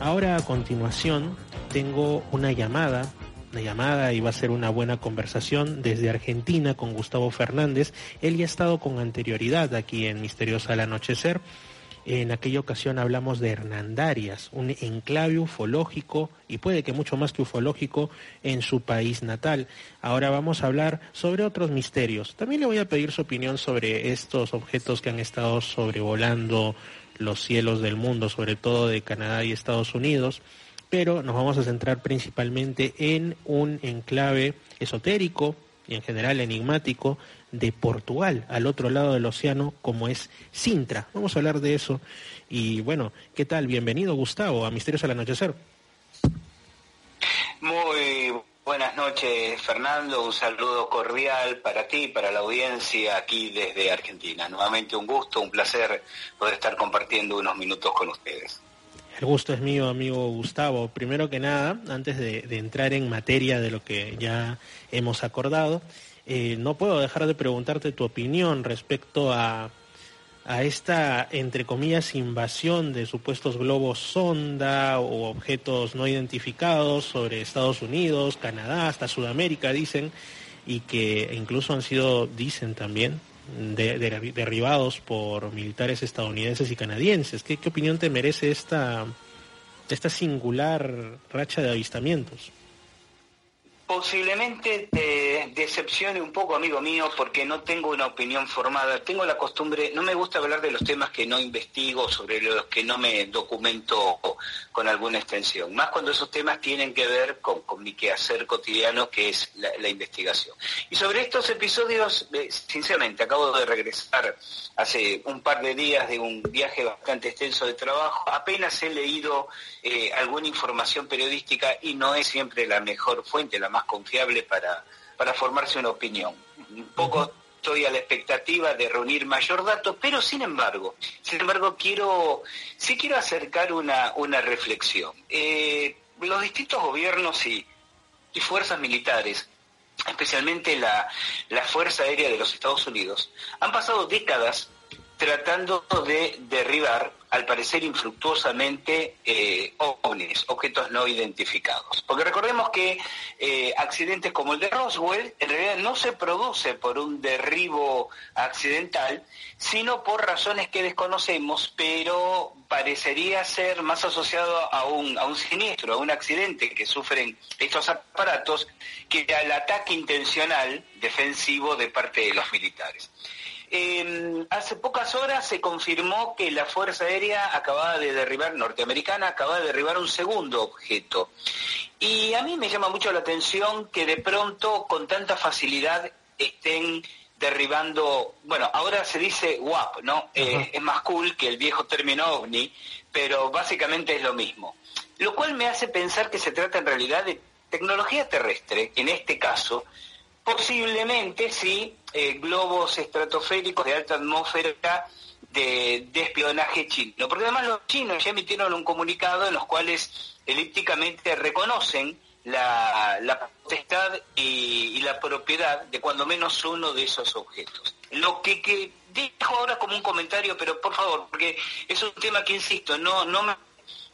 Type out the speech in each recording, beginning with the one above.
Ahora a continuación tengo una llamada una llamada y va a ser una buena conversación desde Argentina con Gustavo Fernández. Él ya ha estado con anterioridad aquí en Misteriosa al Anochecer. En aquella ocasión hablamos de Hernandarias, un enclave ufológico y puede que mucho más que ufológico en su país natal. Ahora vamos a hablar sobre otros misterios. También le voy a pedir su opinión sobre estos objetos que han estado sobrevolando los cielos del mundo, sobre todo de Canadá y Estados Unidos pero nos vamos a centrar principalmente en un enclave esotérico y en general enigmático de Portugal, al otro lado del océano, como es Sintra. Vamos a hablar de eso. Y bueno, ¿qué tal? Bienvenido, Gustavo, a Misterios al Anochecer. Buenas noches, Fernando. Un saludo cordial para ti, para la audiencia aquí desde Argentina. Nuevamente un gusto, un placer poder estar compartiendo unos minutos con ustedes. El gusto es mío, amigo Gustavo. Primero que nada, antes de, entrar en materia de lo que ya hemos acordado, eh, no puedo dejar de preguntarte tu opinión respecto a, a esta, entre comillas, invasión de supuestos globos sonda o objetos no identificados sobre Estados Unidos, Canadá, hasta Sudamérica, dicen, y que incluso han sido, dicen también, derribados por militares estadounidenses y canadienses. ¿Qué, opinión te merece esta, esta singular racha de avistamientos? Posiblemente te decepcione un poco, amigo mío, porque no tengo una opinión formada. Tengo la costumbre, no me gusta hablar de los temas que no investigo, sobre los que no me documento con alguna extensión. Más cuando esos temas tienen que ver con, mi quehacer cotidiano, que es la, investigación. Y sobre estos episodios, eh, sinceramente, acabo de regresar hace un par de días de un viaje bastante extenso de trabajo. Apenas he leído eh, alguna información periodística y no es siempre la mejor fuente, la más confiable para, para formarse una opinión. Un poco estoy a la expectativa de reunir mayor datos, pero sin embargo, sin embargo quiero, sí quiero acercar una, una reflexión. Eh, los distintos gobiernos y, y fuerzas militares especialmente la, la, Fuerza Aérea de los Estados Unidos, han pasado décadas tratando de derribar, al parecer infructuosamente, eh, ovnis, objetos no identificados. Porque recordemos que eh, accidentes como el de Roswell en realidad no se produce por un derribo accidental, sino por razones que desconocemos, pero parecería ser más asociado a un, a un siniestro, a un accidente que sufren estos aparatos, que al ataque intencional defensivo de parte de los militares hace pocas horas se confirmó que la Fuerza Aérea acababa de derribar, norteamericana, acababa de derribar un segundo objeto. Y a mí me llama mucho la atención que de pronto con tanta facilidad estén derribando, bueno, ahora se dice WAP, ¿no? Eh, es más cool que el viejo término ovni, pero básicamente es lo mismo. Lo cual me hace pensar que se trata en realidad de tecnología terrestre, en este caso, posiblemente sí, eh, globos estratosféricos de alta atmósfera de, espionaje chino. Porque además los chinos ya emitieron un comunicado en los cuales elípticamente reconocen la, potestad y, la propiedad de cuando menos uno de esos objetos. Lo que, que dejo ahora como un comentario, pero por favor, porque es un tema que, insisto, no, no me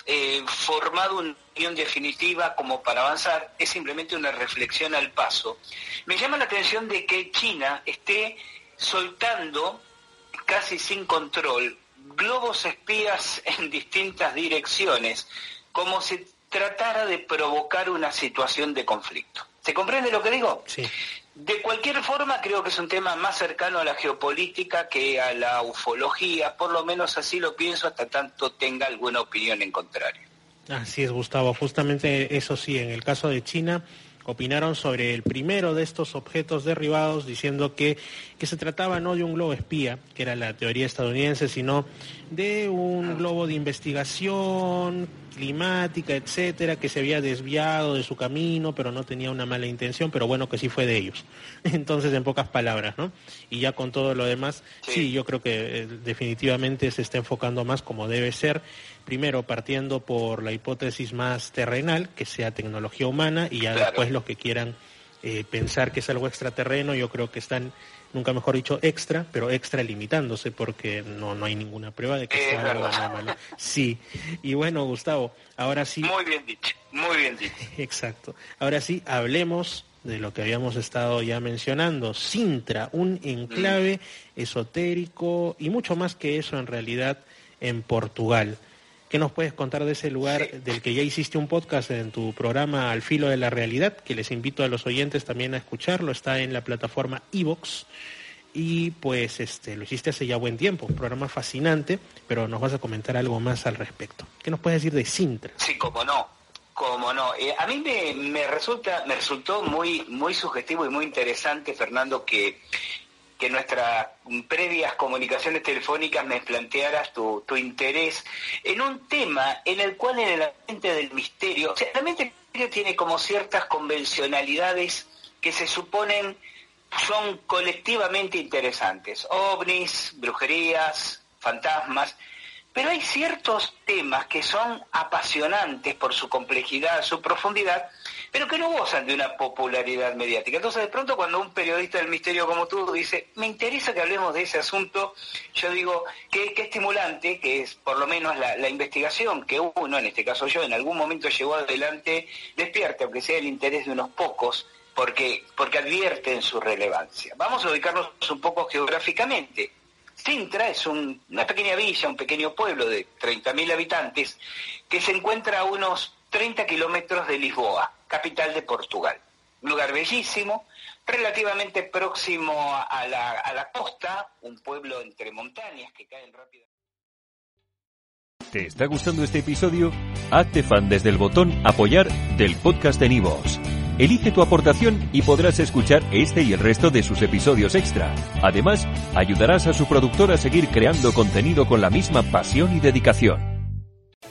he formado una opinión definitiva como para avanzar, es simplemente una reflexión al paso. Me llama la atención de que China esté soltando casi sin control globos espías en distintas direcciones, como si tratara de provocar una situación de conflicto. ¿Se comprende lo que digo? Sí. De cualquier forma, creo que es un tema más cercano a la geopolítica que a la ufología, por lo menos así lo pienso hasta tanto tenga alguna opinión en contrario. Así es, Gustavo. Justamente eso sí, en el caso de China, opinaron sobre el primero de estos objetos derribados, diciendo que, que se trataba no de un globo espía, que era la teoría estadounidense, sino de un globo de investigación climática, etcétera, que se había desviado de su camino, pero no tenía una mala intención, pero bueno, que sí fue de ellos. Entonces, en pocas palabras, ¿no? Y ya con todo lo demás, sí, yo creo que eh, definitivamente se está enfocando más como debe ser, primero partiendo por la hipótesis más terrenal, que sea tecnología humana, y ya después los que quieran eh, pensar que es algo extraterreno, yo creo que están nunca mejor dicho extra, pero extra limitándose porque no, no hay ninguna prueba de que sea algo malo. Sí, y bueno, Gustavo, ahora sí. Muy bien dicho, muy bien dicho. Exacto. Ahora sí, hablemos de lo que habíamos estado ya mencionando, Sintra, un enclave mm. esotérico y mucho más que eso en realidad en Portugal. ¿Qué nos puedes contar de ese lugar del que ya hiciste un podcast en tu programa Al filo de la realidad, que les invito a los oyentes también a escucharlo, está en la plataforma Evox y pues este lo hiciste hace ya buen tiempo, un programa fascinante, pero nos vas a comentar algo más al respecto. ¿Qué nos puedes decir de Sintra? Sí, como no, como no. Eh, a mí me, me, resulta, me resultó muy, muy sugestivo y muy interesante, Fernando, que que nuestras previas comunicaciones telefónicas me plantearas tu, interés en un tema en el cual en el ambiente del misterio, o sea, el del misterio tiene como ciertas convencionalidades que se suponen son colectivamente interesantes, ovnis, brujerías, fantasmas, pero hay ciertos temas que son apasionantes por su complejidad, su profundidad, pero que no gozan de una popularidad mediática. Entonces, de pronto, cuando un periodista del misterio como tú dice, me interesa que hablemos de ese asunto, yo digo, qué, estimulante que es por lo menos la, investigación que uno, en este caso yo, en algún momento llevó adelante, despierte, aunque sea el interés de unos pocos, porque, porque advierten su relevancia. Vamos a ubicarnos un poco geográficamente. Sintra es una pequeña villa, un pequeño pueblo de 30.000 habitantes que se encuentra a unos 30 kilómetros de Lisboa, capital de Portugal. Lugar bellísimo, relativamente próximo a la, a la costa, un pueblo entre montañas que caen rápidamente. ¿Te está gustando este episodio? Hazte fan desde el botón apoyar del podcast de Nivos. Elige tu aportación y podrás escuchar este y el resto de sus episodios extra. Además, ayudarás a su productor a seguir creando contenido con la misma pasión y dedicación.